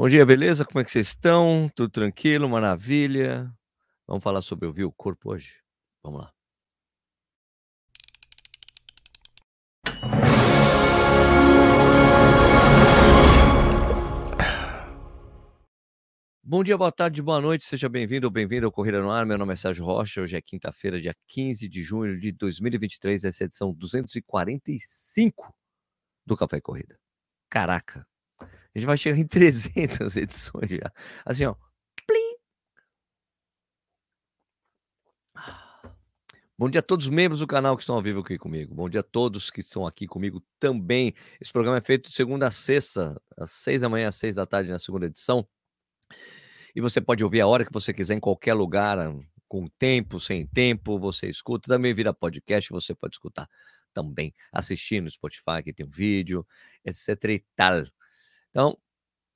Bom dia, beleza? Como é que vocês estão? Tudo tranquilo? Maravilha? Vamos falar sobre ouvir o corpo hoje? Vamos lá. Bom dia, boa tarde, boa noite, seja bem-vindo ou bem-vindo ao Corrida no Ar. Meu nome é Sérgio Rocha. Hoje é quinta-feira, dia 15 de junho de 2023, essa é a edição 245 do Café Corrida. Caraca, a gente vai chegar em 300 edições já. Assim, ó. Plim. Bom dia a todos os membros do canal que estão ao vivo aqui comigo. Bom dia a todos que estão aqui comigo também. Esse programa é feito de segunda a sexta, às seis da manhã às seis da tarde, na segunda edição. E você pode ouvir a hora que você quiser, em qualquer lugar, com tempo, sem tempo, você escuta. Também vira podcast, você pode escutar também, assistir no Spotify, que tem um vídeo, etc e tal. Então,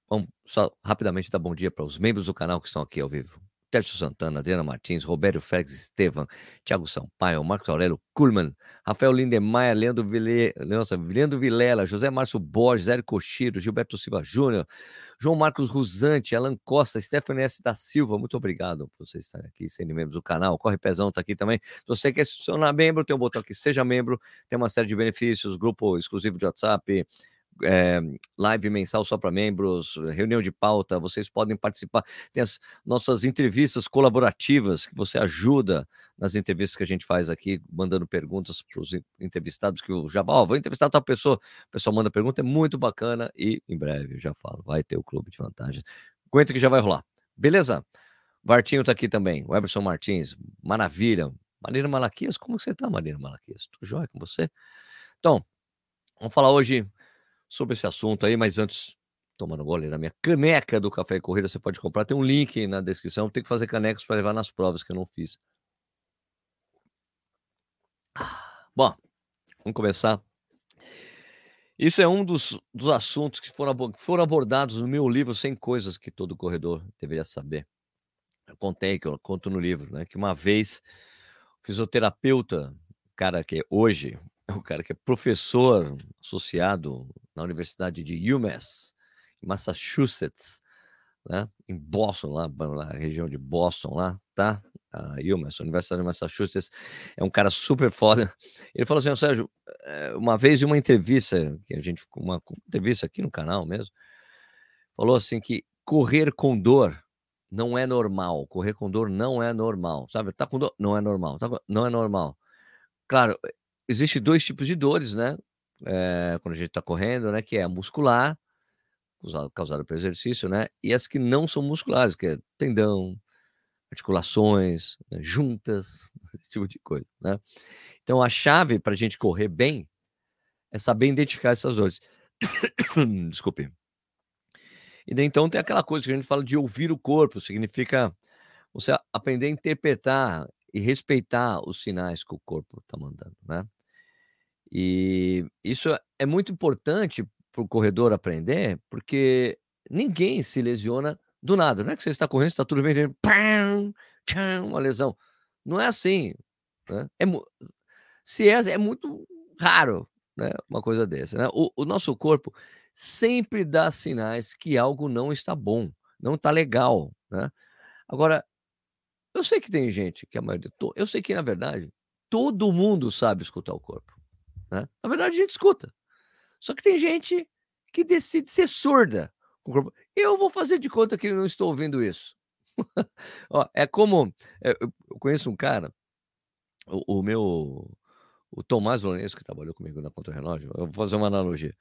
vamos só rapidamente dar bom dia para os membros do canal que estão aqui ao vivo. Tércio Santana, Adriana Martins, Roberto Félix Estevam, Thiago Sampaio, Marcos Aurélio Kuhlmann, Rafael Lindemeyer, Leandro, Vile... Leandro Vilela, José Márcio Borges, Érico Cochiro, Gilberto Silva Júnior, João Marcos Rusante, Alan Costa, Stephanie S. da Silva, muito obrigado por vocês estarem aqui, sendo membros do canal. Corre Pezão está aqui também. Se você quer se tornar membro, tem um botão aqui, seja membro, tem uma série de benefícios, grupo exclusivo de WhatsApp, é, live mensal só para membros, reunião de pauta, vocês podem participar. Tem as nossas entrevistas colaborativas, que você ajuda nas entrevistas que a gente faz aqui, mandando perguntas para os entrevistados, que eu já oh, vou entrevistar tal pessoa, o pessoal manda pergunta, é muito bacana e em breve, eu já falo, vai ter o clube de vantagens. Aguenta que já vai rolar. Beleza? Vartinho tá aqui também, o Emerson Martins, maravilha. Marina Malaquias, como você tá, Marina Malaquias? Tudo jóia com você? Então, vamos falar hoje sobre esse assunto aí, mas antes, tomando gole da minha caneca do Café e Corrida, você pode comprar. Tem um link na descrição. Tem que fazer canecas para levar nas provas que eu não fiz. Bom, vamos começar. Isso é um dos, dos assuntos que foram, foram abordados no meu livro 100 Coisas que Todo Corredor Deveria Saber. Eu contei, que eu conto no livro, né? Que uma vez o fisioterapeuta, cara que hoje é o cara que é professor associado na Universidade de UMass, em Massachusetts, né? em Boston, lá, na região de Boston, lá, tá? A UMass, Universidade de Massachusetts, é um cara super foda. Ele falou assim, Sérgio, eh, uma vez em uma entrevista, que a gente, uma entrevista aqui no canal mesmo, falou assim que correr com dor não é normal, correr com dor não é normal, sabe? Tá com dor, não é normal, tá com... não é normal. Claro, existe dois tipos de dores, né? É, quando a gente está correndo, né? Que é a muscular, causada pelo exercício, né? E as que não são musculares, que é tendão, articulações, né, juntas, esse tipo de coisa, né? Então a chave para a gente correr bem é saber identificar essas dores. Desculpe. E daí, então tem aquela coisa que a gente fala de ouvir o corpo, significa você aprender a interpretar e respeitar os sinais que o corpo está mandando, né? E isso é muito importante para o corredor aprender, porque ninguém se lesiona do nada. Não é que você está correndo, está tudo bem, pam, tcham, uma lesão. Não é assim. Né? É, se é, é muito raro né? uma coisa dessa. Né? O, o nosso corpo sempre dá sinais que algo não está bom, não está legal. Né? Agora, eu sei que tem gente que a maioria. Eu sei que, na verdade, todo mundo sabe escutar o corpo. Né? Na verdade, a gente escuta. Só que tem gente que decide ser surda. Eu vou fazer de conta que não estou ouvindo isso. Ó, é como. É, eu conheço um cara, o, o meu. O Tomás Lourenço, que trabalhou comigo na Contra Relógio, eu vou fazer uma analogia.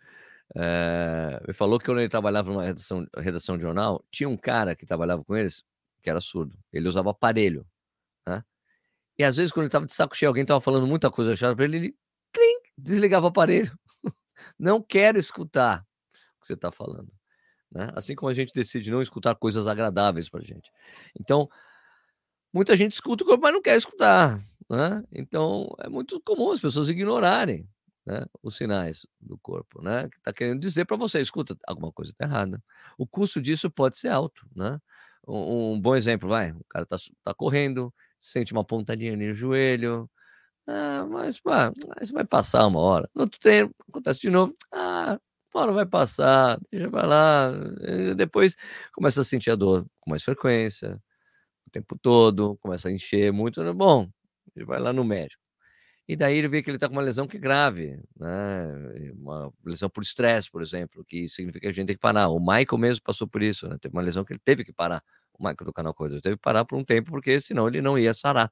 É, ele falou que quando ele trabalhava numa redação, redação de jornal, tinha um cara que trabalhava com eles que era surdo. Ele usava aparelho. Né? E às vezes, quando ele estava de saco cheio, alguém estava falando muita coisa chata para ele, ele desligava o aparelho. Não quero escutar o que você está falando. Né? Assim como a gente decide não escutar coisas agradáveis para gente. Então, muita gente escuta o corpo, mas não quer escutar. Né? Então, é muito comum as pessoas ignorarem né, os sinais do corpo, né? Que está querendo dizer para você, escuta, alguma coisa está errada. O custo disso pode ser alto, né? Um, um bom exemplo, vai, o cara está tá correndo, sente uma pontadinha no joelho, ah, mas, pá, isso vai passar uma hora. No outro treino, acontece de novo. Ah, Uma hora vai passar, deixa pra lá. Depois começa a sentir a dor com mais frequência, o tempo todo, começa a encher muito. Né, bom, ele vai lá no médico. E daí ele vê que ele está com uma lesão que é grave, né? Uma lesão por estresse, por exemplo, que significa que a gente tem que parar. O Michael mesmo passou por isso, né? Teve uma lesão que ele teve que parar. O Michael do canal Corredor teve que parar por um tempo, porque senão ele não ia sarar.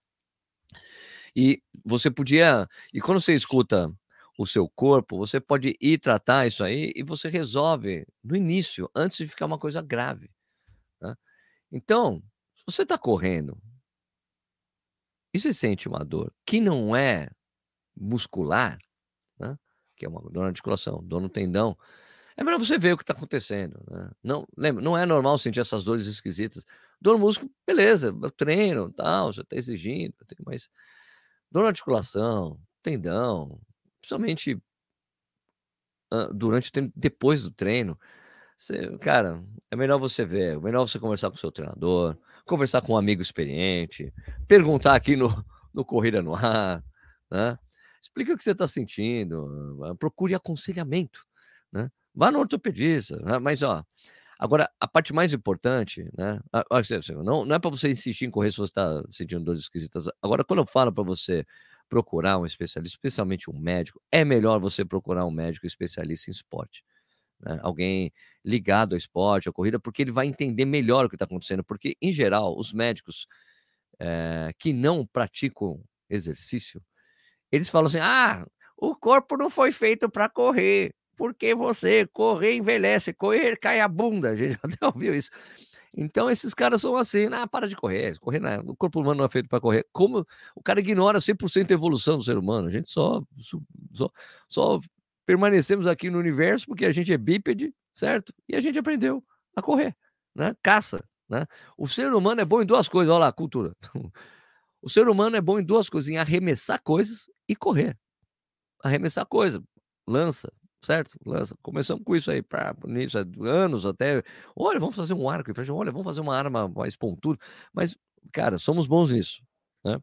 E você podia. E quando você escuta o seu corpo, você pode ir tratar isso aí e você resolve no início, antes de ficar uma coisa grave. Né? Então, se você está correndo e você sente uma dor que não é muscular, né? que é uma dor na articulação, dor no tendão, é melhor você ver o que está acontecendo. Né? Não, lembra, não é normal sentir essas dores esquisitas. Dor no músculo, beleza, treino, tal, você está exigindo, mas dor na articulação, tendão, principalmente durante depois do treino, você, cara, é melhor você ver, é melhor você conversar com o seu treinador, conversar com um amigo experiente, perguntar aqui no, no Corrida no Ar, né? Explica o que você está sentindo, procure aconselhamento, né? Vá no ortopedista, né? mas ó, agora a parte mais importante, né? Não, não é para você insistir em correr se você está sentindo dores esquisitas. Agora, quando eu falo para você procurar um especialista, especialmente um médico, é melhor você procurar um médico especialista em esporte. Né? Alguém ligado ao esporte, à corrida, porque ele vai entender melhor o que está acontecendo. Porque, em geral, os médicos é, que não praticam exercício, eles falam assim: ah, o corpo não foi feito para correr, porque você correr envelhece, correr cai a bunda. A gente até ouviu isso. Então esses caras são assim, ah, para de correr, correr não é, o corpo humano não é feito para correr. Como o cara ignora 100% a evolução do ser humano, a gente só, só, só permanecemos aqui no universo porque a gente é bípede, certo? E a gente aprendeu a correr, né? Caça, né? O ser humano é bom em duas coisas, olha lá, cultura. O ser humano é bom em duas coisas, em arremessar coisas e correr. Arremessar coisa, lança, certo? Começamos com isso aí, para nisso, anos até. Olha, vamos fazer um arco. Olha, vamos fazer uma arma mais pontuda. Mas, cara, somos bons nisso, né?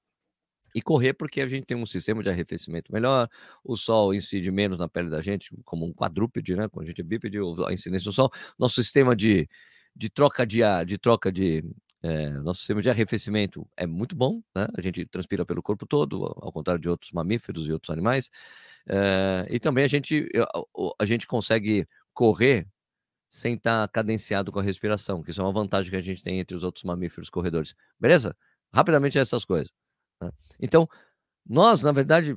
E correr porque a gente tem um sistema de arrefecimento melhor, o sol incide menos na pele da gente, como um quadrúpede, né? Quando a gente é bípede, a incidência do sol. Nosso sistema de, de troca de ar, de troca de. É, nosso sistema de arrefecimento é muito bom, né? A gente transpira pelo corpo todo, ao contrário de outros mamíferos e outros animais. É, e também a gente, a, a gente consegue correr sem estar tá cadenciado com a respiração, que isso é uma vantagem que a gente tem entre os outros mamíferos corredores. Beleza? Rapidamente essas coisas. Né? Então, nós, na verdade,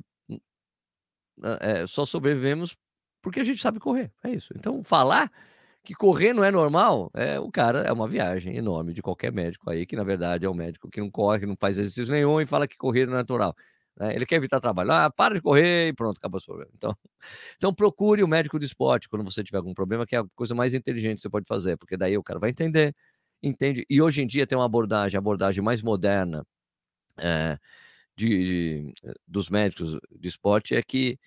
é, só sobrevivemos porque a gente sabe correr. É isso. Então, falar que correr não é normal, é o cara é uma viagem enorme de qualquer médico aí, que na verdade é um médico que não corre, que não faz exercício nenhum e fala que correr é natural. Né? Ele quer evitar trabalho. Ah, para de correr e pronto, acabou o problema. Então, então procure o médico do esporte quando você tiver algum problema, que é a coisa mais inteligente que você pode fazer, porque daí o cara vai entender, entende. E hoje em dia tem uma abordagem, abordagem mais moderna é, de, dos médicos de esporte é que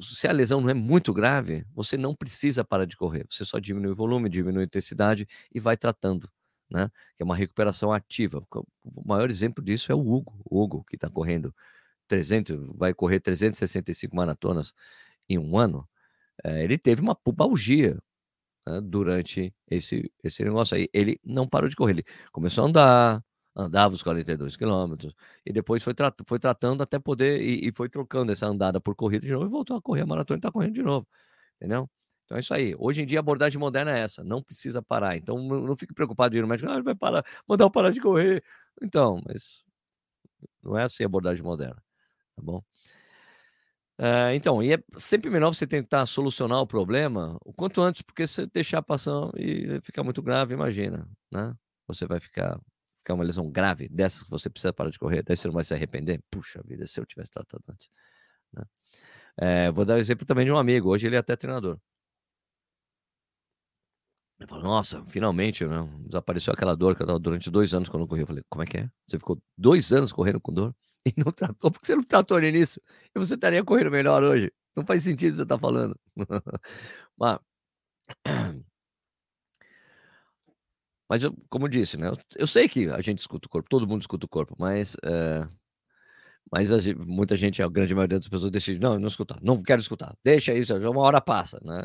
se a lesão não é muito grave, você não precisa parar de correr. Você só diminui o volume, diminui a intensidade e vai tratando, né? Que é uma recuperação ativa. O maior exemplo disso é o Hugo. O Hugo, que está correndo 300, vai correr 365 maratonas em um ano. É, ele teve uma pubalgia né, durante esse, esse negócio aí. Ele não parou de correr. Ele começou a andar, andava os 42 quilômetros, e depois foi, foi tratando até poder, e, e, foi trocando essa andada por corrida de novo, e voltou a correr a maratona e tá correndo de novo, entendeu? Então é isso aí. Hoje em dia a abordagem moderna é essa, não precisa parar. Então não, não fique preocupado de ir no médico, ah, vai parar, mandar eu parar de correr. Então, mas não é assim a abordagem moderna, tá bom? É, então, e é sempre melhor você tentar solucionar o problema o quanto antes, porque se deixar passando e ficar muito grave, imagina, né? Você vai ficar ficar uma lesão grave, dessas que você precisa parar de correr, daí você não vai se arrepender. Puxa vida, se eu tivesse tratado antes. Né? É, vou dar o um exemplo também de um amigo, hoje ele é até treinador. Ele falou, nossa, finalmente, né? desapareceu aquela dor que eu tava durante dois anos quando eu corri. Eu falei, como é que é? Você ficou dois anos correndo com dor e não tratou? Por que você não tratou no início? E você estaria correndo melhor hoje. Não faz sentido que você está falando. Mas Mas eu, como eu disse, né? Eu, eu, sei que a gente escuta o corpo, todo mundo escuta o corpo, mas é, Mas a muita gente, a grande maioria das pessoas decide, não, não escutar, não quero escutar, deixa isso, já uma hora passa, né?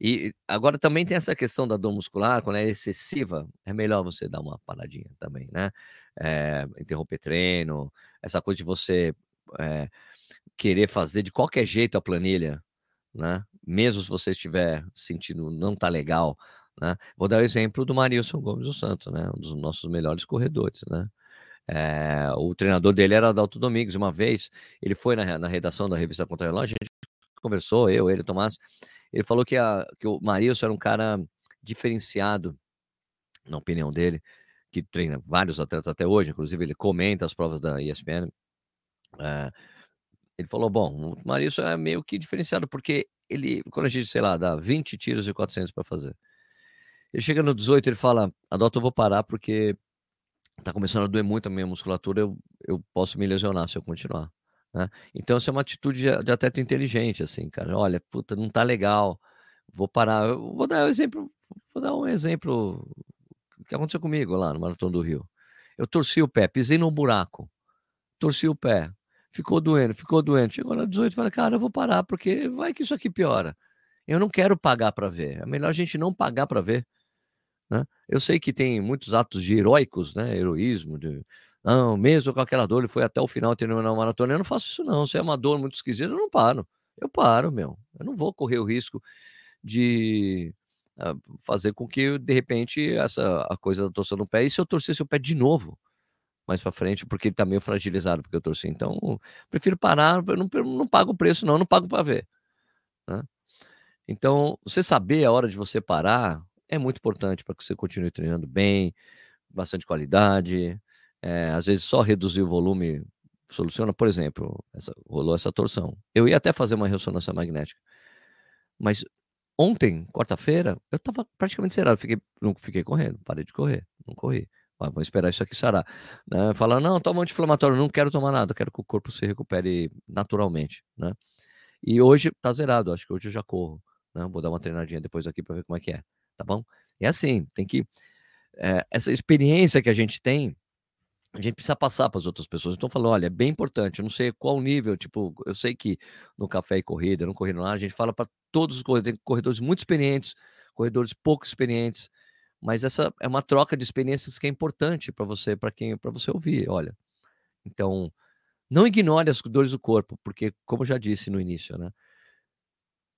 E agora também tem essa questão da dor muscular, quando é excessiva, é melhor você dar uma paradinha também, né? É, interromper treino, essa coisa de você é, querer fazer de qualquer jeito a planilha, né? Mesmo se você estiver sentindo não tá legal, né? Vou dar o exemplo do Marilson Gomes do Santo, né? Um dos nossos melhores corredores, né? É, o treinador dele era Adalto Domingos. Uma vez ele foi na, na redação da revista Contra a gente conversou, eu, ele, Tomás. Ele falou que, a, que o Marilson era um cara diferenciado, na opinião dele, que treina vários atletas até hoje, inclusive ele comenta as provas da ESPN. É, ele falou: bom, o Marilson é meio que diferenciado, porque ele, quando a gente, sei lá, dá 20 tiros e 400 para fazer, ele chega no 18, ele fala: Adalto, eu vou parar porque tá começando a doer muito a minha musculatura, eu, eu posso me lesionar se eu continuar. Né? Então, isso é uma atitude de, de atleta inteligente, assim, cara. Olha, puta, não tá legal, vou parar. Eu vou dar um exemplo, vou dar um exemplo que aconteceu comigo lá no Maratona do Rio. Eu torci o pé, pisei num buraco, torci o pé, ficou doendo, ficou doendo. Chegou na 18 e falei, cara, eu vou parar, porque vai que isso aqui piora. Eu não quero pagar para ver. É melhor a gente não pagar para ver. Né? Eu sei que tem muitos atos de heróicos, né? Heroísmo, de, não, mesmo com aquela dor, ele foi até o final terminando a maratona. Eu não faço isso, não. Se é uma dor muito esquisita, eu não paro. Eu paro, meu. Eu não vou correr o risco de uh, fazer com que, de repente, essa a coisa da torção no pé. E se eu torcesse o pé de novo? mais para frente, porque ele tá meio fragilizado, porque eu torci. Então, prefiro parar, eu não, eu não pago o preço, não, eu não pago para ver. Né? Então, você saber a hora de você parar é muito importante para que você continue treinando bem, bastante qualidade. É, às vezes só reduzir o volume soluciona, por exemplo, essa, rolou essa torção. Eu ia até fazer uma ressonância magnética, mas ontem, quarta-feira, eu estava praticamente zerado, fiquei, não fiquei correndo, parei de correr, não corri. Ah, vamos esperar isso aqui sarar. Né? Falar, não, toma um anti-inflamatório, não quero tomar nada, quero que o corpo se recupere naturalmente, né? E hoje tá zerado, acho que hoje eu já corro, né? Vou dar uma treinadinha depois aqui para ver como é que é tá bom? É assim, tem que. É, essa experiência que a gente tem, a gente precisa passar para as outras pessoas. Então, falando, olha, é bem importante. Eu não sei qual nível, tipo, eu sei que no café e corrida, no corrida lá, a gente fala para todos os corredores, tem corredores muito experientes, corredores pouco experientes, mas essa é uma troca de experiências que é importante para você, para quem, para você ouvir. Olha, então, não ignore as dores do corpo, porque, como eu já disse no início, né?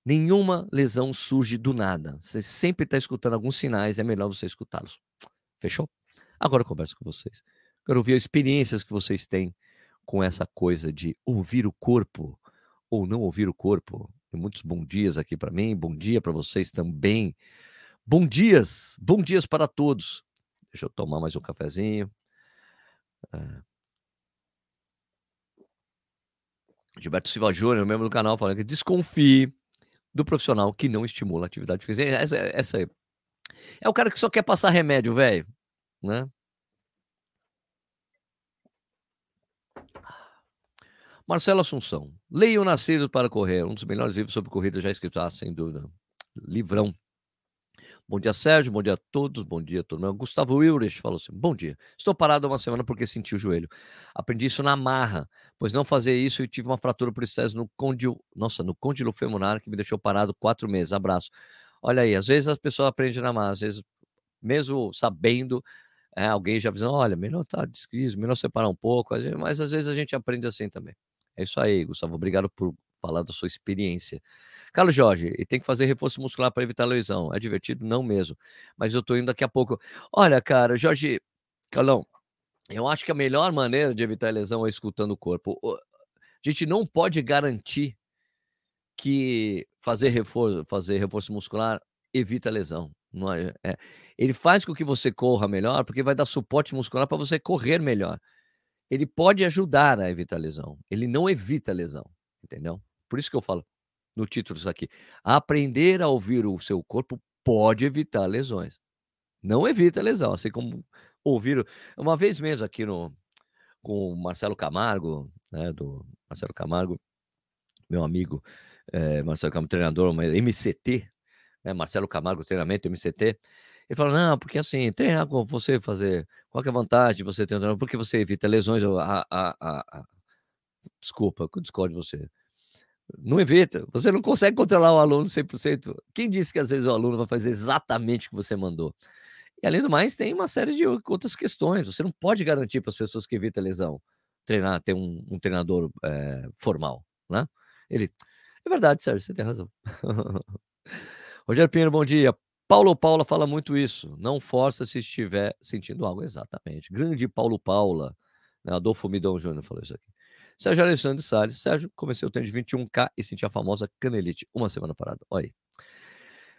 Nenhuma lesão surge do nada. Você sempre está escutando alguns sinais, é melhor você escutá-los. Fechou? Agora eu converso com vocês. Quero ouvir as experiências que vocês têm com essa coisa de ouvir o corpo ou não ouvir o corpo. Muitos bons dias aqui para mim, bom dia para vocês também. Bom dias, bom dias para todos. Deixa eu tomar mais um cafezinho. É. Gilberto Silva Júnior, membro do canal, falando que desconfie do profissional que não estimula a atividade física. Essa, essa aí. É o cara que só quer passar remédio, velho. Né? Marcelo Assunção. Leia o Nascido para Correr, um dos melhores livros sobre corrida já escrito, ah, sem dúvida. Livrão. Bom dia, Sérgio. Bom dia a todos. Bom dia, turma. Gustavo Wilrich falou assim: Bom dia. Estou parado há uma semana porque senti o joelho. Aprendi isso na marra, pois não fazer isso e tive uma fratura por estresse no condil... Nossa, no côndilo femoral que me deixou parado quatro meses. Abraço. Olha aí, às vezes as pessoas aprendem na marra, às vezes, mesmo sabendo, é, alguém já avisando: olha, melhor tá descrise, melhor separar um pouco, mas às vezes a gente aprende assim também. É isso aí, Gustavo. Obrigado por falar da sua experiência. Carlos Jorge, e tem que fazer reforço muscular para evitar lesão. É divertido? Não mesmo. Mas eu estou indo daqui a pouco. Olha, cara, Jorge, Carlão, eu acho que a melhor maneira de evitar lesão é escutando o corpo. A gente não pode garantir que fazer reforço, fazer reforço muscular evita lesão. É, é, ele faz com que você corra melhor, porque vai dar suporte muscular para você correr melhor. Ele pode ajudar a evitar lesão. Ele não evita lesão, entendeu? Por isso que eu falo, no título isso aqui. Aprender a ouvir o seu corpo pode evitar lesões. Não evita lesão, assim como ouvir. Uma vez mesmo aqui no com o Marcelo Camargo, né, do Marcelo Camargo, meu amigo é, Marcelo Camargo, treinador, MCT, né, Marcelo Camargo, treinamento MCT. Ele falou: não, porque assim, treinar com você, fazer. Qual é a vantagem de você treinar? Porque você evita lesões. A, a, a, desculpa, eu discordo de você. Não evita. Você não consegue controlar o aluno 100%. Quem disse que às vezes o aluno vai fazer exatamente o que você mandou? E além do mais, tem uma série de outras questões. Você não pode garantir para as pessoas que evitam lesão treinar, ter um, um treinador é, formal, né? Ele, é verdade, Sérgio, você tem razão. Rogério Pinheiro, bom dia. Paulo Paula fala muito isso. Não força se estiver sentindo algo. Exatamente. Grande Paulo Paula. Né? Adolfo Midão Júnior falou isso aqui. Sérgio Alexandre Salles. Sérgio, comecei o treino de 21K e senti a famosa canelite uma semana parada. Olha aí.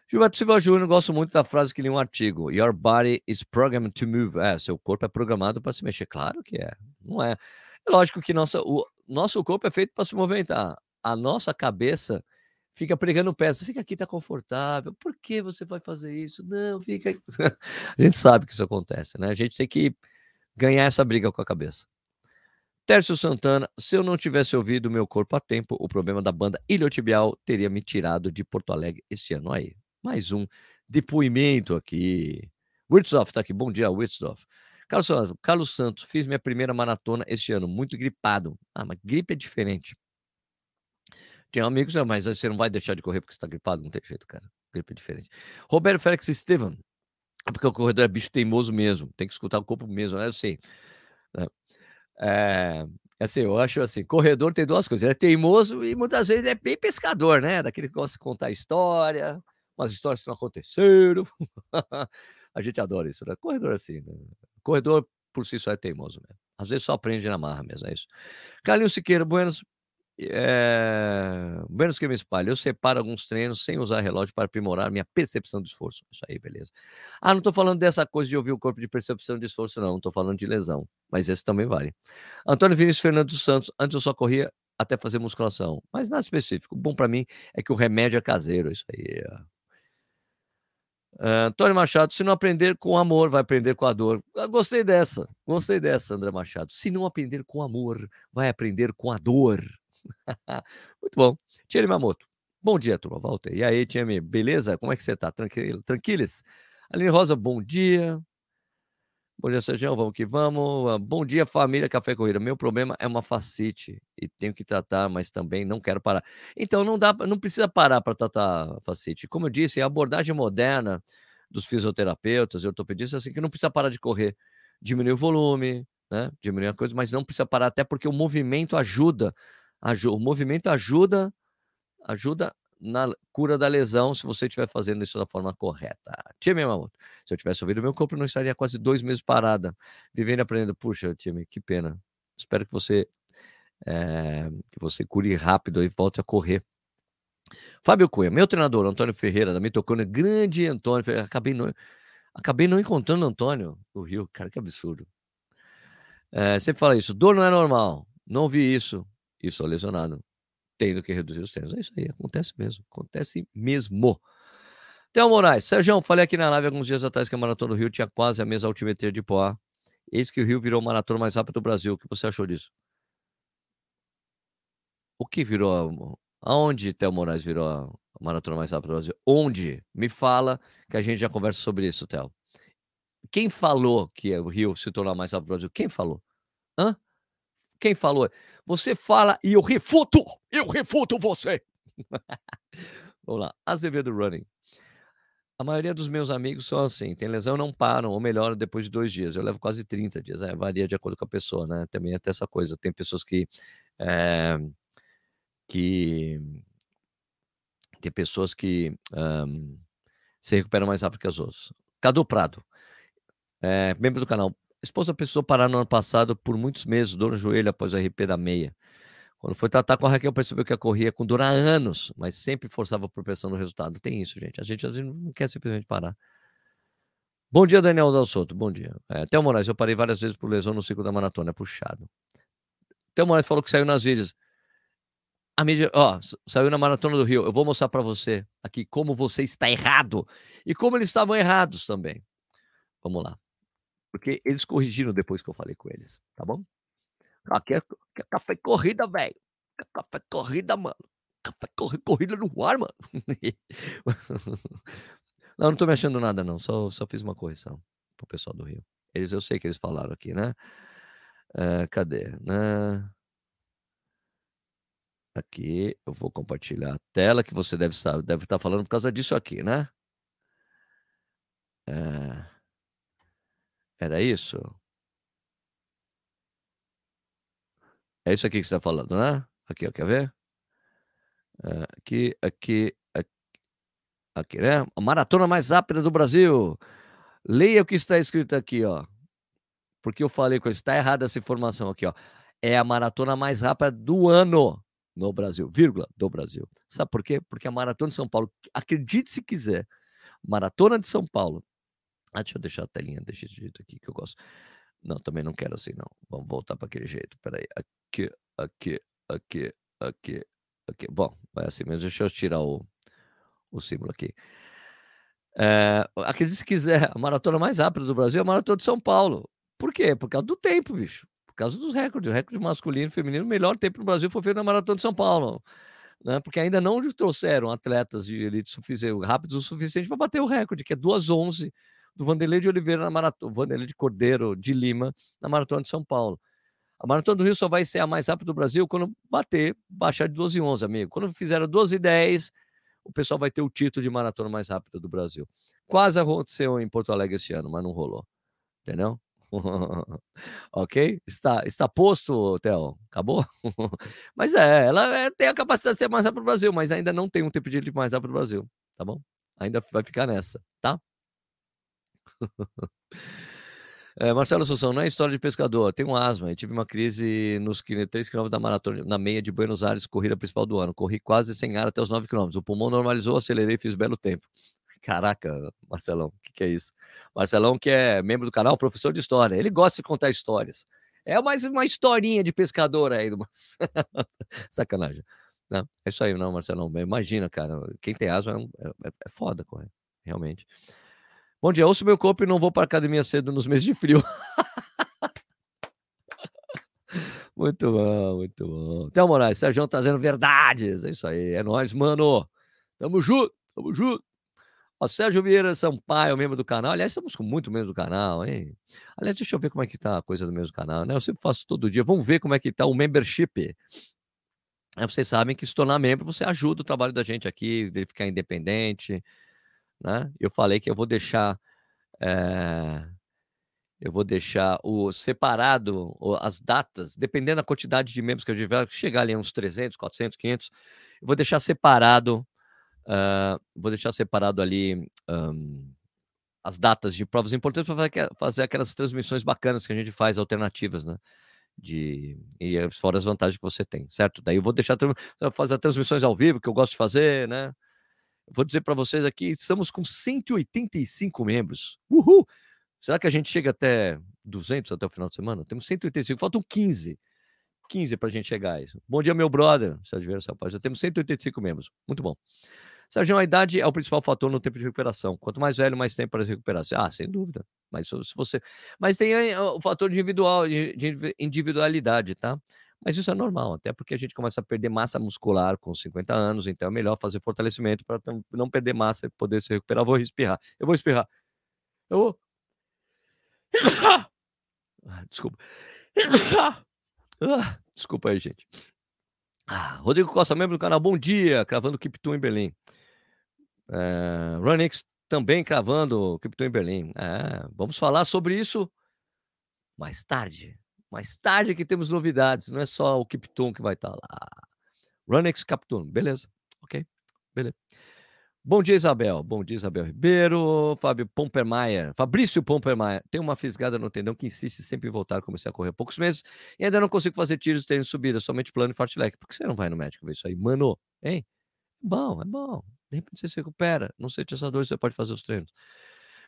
Gilberto Silva Júnior, gosto muito da frase que li em um artigo. Your body is programmed to move. É, seu corpo é programado para se mexer. Claro que é. Não é. É lógico que nossa, o nosso corpo é feito para se movimentar. A nossa cabeça fica pregando peça. Fica aqui, tá confortável. Por que você vai fazer isso? Não, fica. a gente sabe que isso acontece, né? A gente tem que ganhar essa briga com a cabeça. Tércio Santana, se eu não tivesse ouvido meu corpo a tempo, o problema da banda iliotibial teria me tirado de Porto Alegre este ano. Aí, mais um depoimento aqui. Wirtzoff tá aqui. Bom dia, Wirtzoff. Carlos Santos, Carlos Santos, fiz minha primeira maratona este ano, muito gripado. Ah, mas gripe é diferente. Tem amigos, mas você não vai deixar de correr porque você está gripado, não tem jeito, cara. Gripe é diferente. Roberto Félix Estevam, é porque o corredor é bicho teimoso mesmo, tem que escutar o corpo mesmo, né? Eu sei. É, assim, eu acho assim, corredor tem duas coisas, ele é teimoso e muitas vezes é bem pescador, né? Daquele que gosta de contar história, umas histórias que não aconteceram. a gente adora isso, né? Corredor assim, né? Corredor por si só é teimoso mesmo. Às vezes só aprende na marra mesmo, é isso. Carlinhos Siqueira, Buenos, é... Buenos que me espalha. Eu separo alguns treinos sem usar relógio para aprimorar minha percepção de esforço. Isso aí, beleza. Ah, não estou falando dessa coisa de ouvir o corpo de percepção de esforço, não. Não estou falando de lesão. Mas esse também vale. Antônio Vinícius Fernando dos Santos. Antes eu só corria até fazer musculação. Mas nada específico. O bom para mim é que o remédio é caseiro. Isso aí. Uh, Antônio Machado, se não aprender com amor, vai aprender com a dor. Eu gostei dessa, gostei dessa, André Machado. Se não aprender com amor, vai aprender com a dor. Muito bom. Thierry Mamoto. Bom dia, turma. Walter. E aí, Thierry, beleza? Como é que você tá? Tranquilo? Tranquiles? Aline Rosa, bom dia. Bom dia, Sérgio. Vamos que vamos. Ah, bom dia, família Café Corrida. Meu problema é uma facite e tenho que tratar, mas também não quero parar. Então, não dá, não precisa parar para tratar facite. Como eu disse, a abordagem moderna dos fisioterapeutas e ortopedistas assim que não precisa parar de correr, diminuir o volume, né? Diminuir a coisa, mas não precisa parar até porque o movimento ajuda o movimento ajuda ajuda na cura da lesão se você estiver fazendo isso da forma correta. Time Mamoto, se eu tivesse ouvido meu corpo, não estaria quase dois meses parada, vivendo e aprendendo. Puxa, time, que pena. Espero que você é, que você cure rápido e volte a correr. Fábio Cunha, meu treinador, Antônio Ferreira, da Mitocônia, grande Antônio, acabei não, acabei não encontrando Antônio no Rio, cara, que absurdo. É, sempre fala isso, dor não é normal, não vi isso, isso é lesionado tendo que reduzir os treinos. É isso aí, acontece mesmo. Acontece mesmo. Theo Moraes, Sérgio, falei aqui na live alguns dias atrás que a Maratona do Rio tinha quase a mesma altimetria de Poá. Eis que o Rio virou a maratona mais rápida do Brasil. O que você achou disso? O que virou? Aonde Theo Moraes virou a maratona mais rápida do Brasil? Onde? Me fala que a gente já conversa sobre isso, Theo. Quem falou que o Rio se tornou mais rápido do Brasil? Quem falou? Hã? Quem falou? Você fala e eu refuto! Eu refuto você! Vamos lá. Azevedo Running. A maioria dos meus amigos são assim, tem lesão, não param, ou melhor, depois de dois dias. Eu levo quase 30 dias, é, varia de acordo com a pessoa, né? Também é até essa coisa. Tem pessoas que. É, que. Tem pessoas que um, se recuperam mais rápido que as outras. Cadu Prado, é, membro do canal. Esposa precisou parar no ano passado por muitos meses, dor no joelho após o RP da meia. Quando foi tratar com a Raquel, percebeu que a corria com dor há anos, mas sempre forçava a propensão do resultado. Tem isso, gente. A gente às vezes não quer simplesmente parar. Bom dia, Daniel Dal Soto. Bom dia. É, Theo Moraes, eu parei várias vezes por lesão no ciclo da maratona. É puxado. Theo Moraes falou que saiu nas vídeos. A mídia, ó, saiu na maratona do Rio. Eu vou mostrar para você aqui como você está errado e como eles estavam errados também. Vamos lá. Porque eles corrigiram depois que eu falei com eles, tá bom? Aqui é, aqui é café corrida, velho. É café corrida, mano. Café corri, corrida no ar, mano. não, não tô me achando nada, não. Só, só fiz uma correção pro pessoal do Rio. Eles, eu sei que eles falaram aqui, né? Uh, cadê? Uh... Aqui, eu vou compartilhar a tela que você deve estar, deve estar falando por causa disso aqui, né? É... Era isso? É isso aqui que você está falando, né? Aqui, ó, quer ver? É, aqui, aqui, aqui, aqui, né? A maratona mais rápida do Brasil. Leia o que está escrito aqui, ó. Porque eu falei com está errada essa informação aqui, ó. É a maratona mais rápida do ano no Brasil, vírgula, do Brasil. Sabe por quê? Porque a maratona de São Paulo, acredite se quiser, maratona de São Paulo. Ah, deixa eu deixar a telinha desse jeito aqui que eu gosto. Não, também não quero assim, não. Vamos voltar para aquele jeito. Peraí. Aqui, aqui, aqui, aqui, aqui. Bom, vai assim mesmo. Deixa eu tirar o, o símbolo aqui. É, acredite se quiser, a maratona mais rápida do Brasil é a maratona de São Paulo. Por quê? Por causa do tempo, bicho. Por causa dos recordes. O recorde masculino e feminino, o melhor tempo no Brasil foi feito na maratona de São Paulo. Né? Porque ainda não trouxeram atletas de elite rápidos o suficiente para bater o recorde, que é 2h11 do Vanderlei de Oliveira na maratona, Vanderlei de Cordeiro de Lima na maratona de São Paulo. A maratona do Rio só vai ser a mais rápida do Brasil quando bater, baixar de 12 e 11, amigo. Quando fizeram 12 e 10, o pessoal vai ter o título de maratona mais rápida do Brasil. Quase aconteceu em Porto Alegre esse ano, mas não rolou. Entendeu? ok? Está, está posto, Theo? Acabou? mas é, ela é, tem a capacidade de ser mais rápida do Brasil, mas ainda não tem um tempo de mais rápido do Brasil, tá bom? Ainda vai ficar nessa, tá? É, Marcelo Assunção, não é história de pescador, tenho asma e tive uma crise nos 3 km da maratona na meia de Buenos Aires, corrida principal do ano. Corri quase sem ar até os 9 km. O pulmão normalizou, acelerei e fiz belo tempo. Caraca, Marcelão, o que, que, é isso? Marcelão, que é membro do canal, professor de história, ele gosta de contar histórias. É mais uma historinha de pescador aí do Sacanagem. Não, é isso aí, não, Marcelão. Imagina, cara, quem tem asma é, um, é, é foda, corre, realmente. Bom dia, ouço meu corpo e não vou para academia cedo nos meses de frio. muito bom, muito bom. Então, Moraes, Sérgio trazendo verdades. É isso aí, é nóis, mano. Tamo junto, tamo junto. Ó, Sérgio Vieira Sampaio, membro do canal. Aliás, estamos com muito membro do canal, hein? Aliás, deixa eu ver como é que tá a coisa do mesmo canal, né? Eu sempre faço todo dia. Vamos ver como é que tá o membership. É, vocês sabem que se tornar membro, você ajuda o trabalho da gente aqui, ele ficar independente né? Eu falei que eu vou deixar é, eu vou deixar o separado as datas, dependendo da quantidade de membros que eu tiver, chegar ali uns 300, 400, 500, eu vou deixar separado, uh, vou deixar separado ali um, as datas de provas importantes para fazer aquelas transmissões bacanas que a gente faz, alternativas, né? De, e fora as vantagens que você tem, certo? Daí eu vou deixar fazer transmissões ao vivo, que eu gosto de fazer, né? Vou dizer para vocês aqui, estamos com 185 membros. Uhul! Será que a gente chega até 200 até o final de semana? Temos 185, faltam 15. 15 para a gente chegar a isso. Bom dia, meu brother, Sérgio Vieira Sampaio. Já temos 185 membros. Muito bom. Sérgio, a idade é o principal fator no tempo de recuperação. Quanto mais velho, mais tempo para recuperar. Ah, sem dúvida. Mas se você. Mas tem o fator individual, de individualidade, tá? Mas isso é normal, até porque a gente começa a perder massa muscular com 50 anos, então é melhor fazer fortalecimento para não perder massa e poder se recuperar. Eu vou espirrar. Eu vou espirrar. Eu vou. Ah, desculpa. Ah, desculpa aí, gente. Ah, Rodrigo Costa, membro do canal, bom dia, cravando Kiptu em Berlim. É, Runix também cravando Kiptu em Berlim. É, vamos falar sobre isso mais tarde. Mais tarde que temos novidades, não é só o Kipton que vai estar tá lá. Runex Capton, beleza, ok, beleza. Bom dia, Isabel. Bom dia, Isabel Ribeiro. Fábio Pompermaia. Fabrício Pompermaia. Tem uma fisgada no tendão que insiste sempre em voltar. Comecei a correr há poucos meses e ainda não consigo fazer tiros tênis subida, somente plano e fartlek. Por que você não vai no médico ver isso aí? Mano, hein? É bom, é bom. De repente você se recupera. Não sei essa dor, você pode fazer os treinos.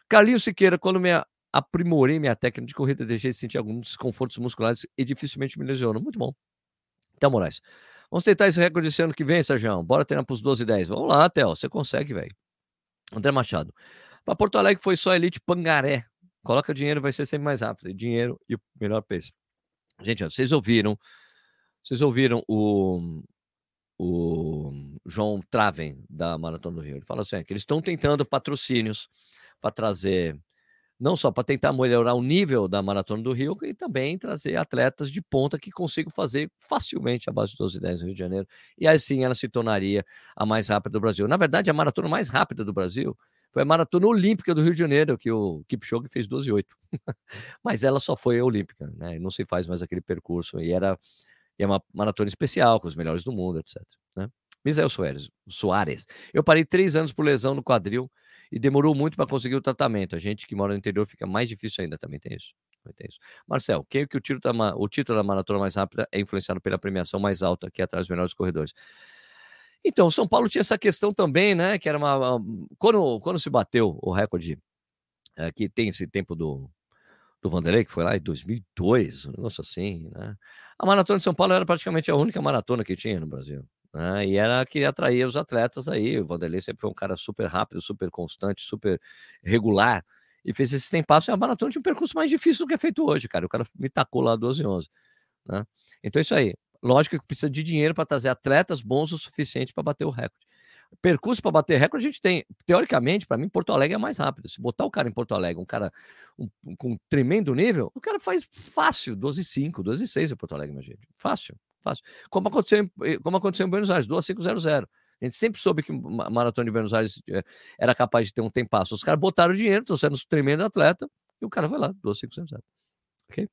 Carlinhos Siqueira, quando minha aprimorei minha técnica de corrida, deixei de sentir alguns desconfortos musculares e dificilmente me lesiono. Muito bom. Então, Moraes, vamos tentar esse recorde esse ano que vem, Sérgio. Bora treinar para os 12 e 10. Vamos lá, Theo, você consegue, velho. André Machado. Para Porto Alegre foi só Elite Pangaré. Coloca dinheiro, vai ser sempre mais rápido. Dinheiro e o melhor preço. Gente, ó, vocês ouviram, vocês ouviram o, o João Traven, da Maratona do Rio. Ele fala assim: é, que eles estão tentando patrocínios para trazer não só para tentar melhorar o nível da Maratona do Rio, e também trazer atletas de ponta que consigam fazer facilmente a base de 12 e 10 no Rio de Janeiro. E assim ela se tornaria a mais rápida do Brasil. Na verdade, a maratona mais rápida do Brasil foi a maratona olímpica do Rio de Janeiro, que o Kipchoge fez 12 e 8. Mas ela só foi olímpica, né? Não se faz mais aquele percurso. E era e é uma maratona especial, com os melhores do mundo, etc. Né? Misael Soares, Soares. Eu parei três anos por lesão no quadril e demorou muito para conseguir o tratamento. A gente que mora no interior fica mais difícil ainda, também tem isso. Também tem isso. Marcel, é que o título, da, o título da maratona mais rápida é influenciado pela premiação mais alta, é atrás dos melhores corredores? Então, São Paulo tinha essa questão também, né? Que era uma. Quando, quando se bateu o recorde, é, que tem esse tempo do, do Vanderlei, que foi lá em 2002, um negócio assim, né? A maratona de São Paulo era praticamente a única maratona que tinha no Brasil. Né? E era que atraía os atletas aí. O Vanderlei sempre foi um cara super rápido, super constante, super regular. E fez esse tempasso. E a maratona tinha um percurso mais difícil do que é feito hoje, cara. O cara me tacou lá 12 e 11. Né? Então é isso aí. Lógico que precisa de dinheiro para trazer atletas bons o suficiente para bater o recorde. Percurso para bater recorde a gente tem. Teoricamente, para mim, Porto Alegre é mais rápido. Se botar o cara em Porto Alegre, um cara um, com um tremendo nível, o cara faz fácil 12,5, 12,6 em Porto Alegre, minha gente. Fácil, fácil. Como aconteceu em, eh, como aconteceu em Buenos Aires, 2,500. A gente sempre soube que a maratona de Buenos Aires eh, era capaz de ter um tempasso. Os caras botaram dinheiro, sendo um tremendo atleta, e o cara foi lá, 2,500. Ok?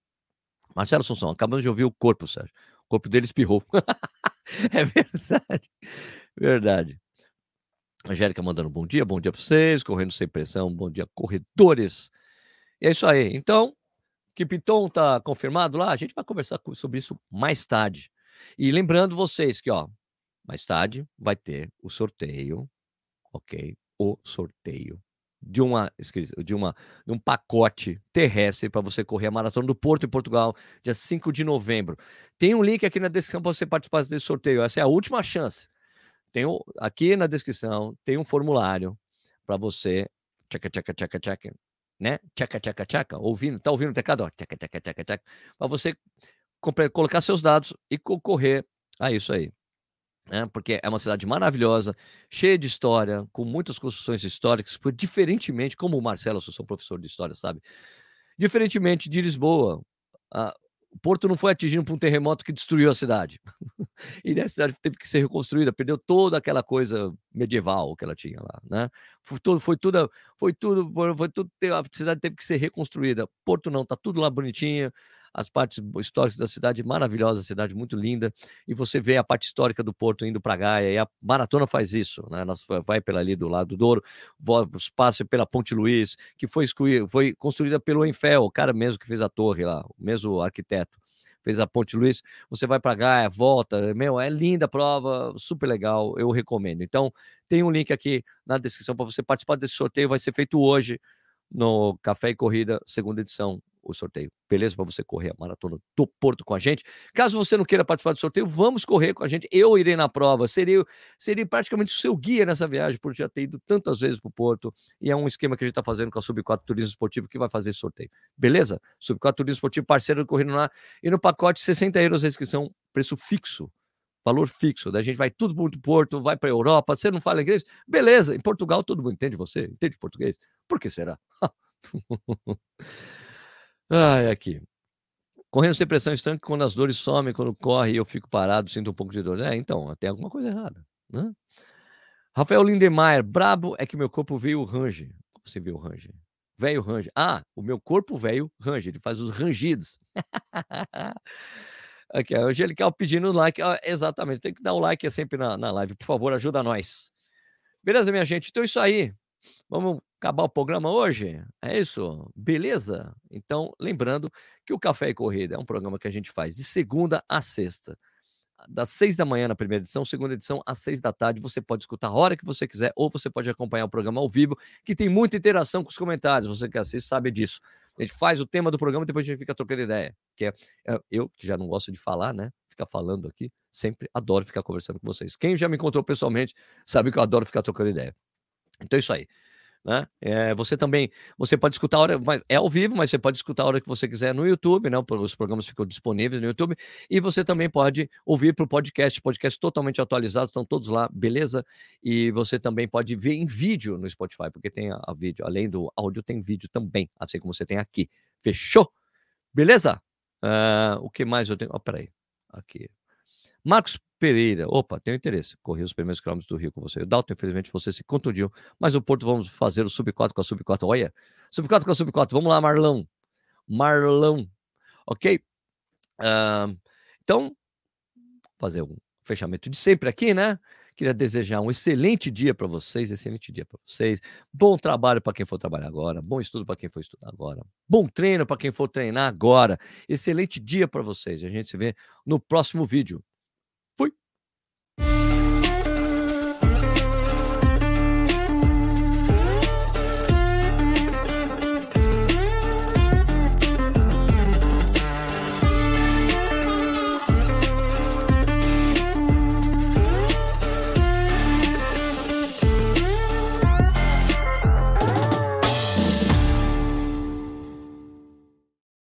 Marcelo Assunção, acabamos de ouvir o corpo, Sérgio. O corpo dele espirrou. é verdade. Verdade. Angélica mandando bom dia, bom dia para vocês, correndo sem pressão, bom dia, corredores. E é isso aí. Então, que Piton tá confirmado lá, a gente vai conversar sobre isso mais tarde. E lembrando vocês que, ó, mais tarde vai ter o sorteio, ok? O sorteio de uma, de uma de um pacote terrestre para você correr a maratona do Porto em Portugal, dia 5 de novembro. Tem um link aqui na descrição para você participar desse sorteio. Essa é a última chance. Tem um, aqui na descrição tem um formulário para você tcheca, tcheca, tcheca, tcheca, né? Tcheca, tcheca, tcheca, ouvindo, tá ouvindo o teclado? Tcheca, tcheca, tcheca, tcheca, para você colocar seus dados e concorrer a isso aí. Né? Porque é uma cidade maravilhosa, cheia de história, com muitas construções históricas, diferentemente, como o Marcelo, eu sou professor de história, sabe? Diferentemente de Lisboa, a, Porto não foi atingido por um terremoto que destruiu a cidade. e a cidade teve que ser reconstruída, perdeu toda aquela coisa medieval que ela tinha lá, né? Foi tudo, foi tudo, foi tudo, foi tudo a cidade teve que ser reconstruída. Porto não, tá tudo lá bonitinho, as partes históricas da cidade, maravilhosa, cidade muito linda, e você vê a parte histórica do Porto indo para Gaia, e a maratona faz isso, né? Ela vai pela ali do lado do Douro, passa pela Ponte Luiz, que foi, foi construída pelo Enfel, o cara mesmo que fez a torre lá, o mesmo arquiteto fez a Ponte Luiz, você vai para Gaia, volta, meu, é linda a prova, super legal, eu recomendo. Então, tem um link aqui na descrição para você participar desse sorteio, vai ser feito hoje no Café e Corrida, segunda edição, o sorteio. Beleza? Para você correr a maratona do Porto com a gente. Caso você não queira participar do sorteio, vamos correr com a gente. Eu irei na prova. Seria, seria praticamente o seu guia nessa viagem, por já ter ido tantas vezes para o Porto. E é um esquema que a gente está fazendo com a Sub 4 Turismo Esportivo que vai fazer esse sorteio. Beleza? Sub 4 Turismo Esportivo, parceiro do Correndo lá. E no pacote, 60 euros a inscrição, preço fixo valor fixo. Da gente vai tudo para o Porto, vai para a Europa. Você não fala inglês? Beleza, em Portugal todo mundo entende você, entende português. Por que será? Ai, aqui. Correndo sem pressão estanque quando as dores somem, quando corre eu fico parado, sinto um pouco de dor. É, então, tem alguma coisa errada, né? Rafael Lindemeyer, brabo é que meu corpo veio range. Você viu o range? Velho range. Ah, o meu corpo velho range, ele faz os rangidos. Aqui, a Angelical pedindo like. Ah, exatamente, tem que dar o like sempre na, na live, por favor, ajuda nós. Beleza, minha gente? Então é isso aí. Vamos acabar o programa hoje? É isso? Beleza? Então, lembrando que o Café e Corrida é um programa que a gente faz de segunda a sexta. Das seis da manhã na primeira edição, segunda edição às seis da tarde. Você pode escutar a hora que você quiser, ou você pode acompanhar o programa ao vivo, que tem muita interação com os comentários. Você que assiste sabe disso. A gente faz o tema do programa e depois a gente fica trocando ideia. Que é, é eu, que já não gosto de falar, né? Ficar falando aqui, sempre adoro ficar conversando com vocês. Quem já me encontrou pessoalmente sabe que eu adoro ficar trocando ideia. Então é isso aí. Né? É, você também, você pode escutar a hora, é ao vivo, mas você pode escutar a hora que você quiser no YouTube, né? Os programas ficam disponíveis no YouTube e você também pode ouvir para o podcast, podcast totalmente atualizado, estão todos lá, beleza? E você também pode ver em vídeo no Spotify, porque tem a, a vídeo, além do áudio, tem vídeo também, assim como você tem aqui. Fechou? Beleza? Uh, o que mais eu tenho? Oh, peraí, aqui. Marcos Pereira, opa, tenho interesse. Corri os primeiros quilômetros do Rio com você. O Dalton, infelizmente, você se contundiu. Mas o Porto, vamos fazer o sub-4 com a sub-4. Olha, sub-4 com a sub-4. Vamos lá, Marlão. Marlão. Ok? Uh, então, fazer um fechamento de sempre aqui, né? Queria desejar um excelente dia para vocês, excelente dia para vocês. Bom trabalho para quem for trabalhar agora, bom estudo para quem for estudar agora, bom treino para quem for treinar agora. Excelente dia para vocês. A gente se vê no próximo vídeo.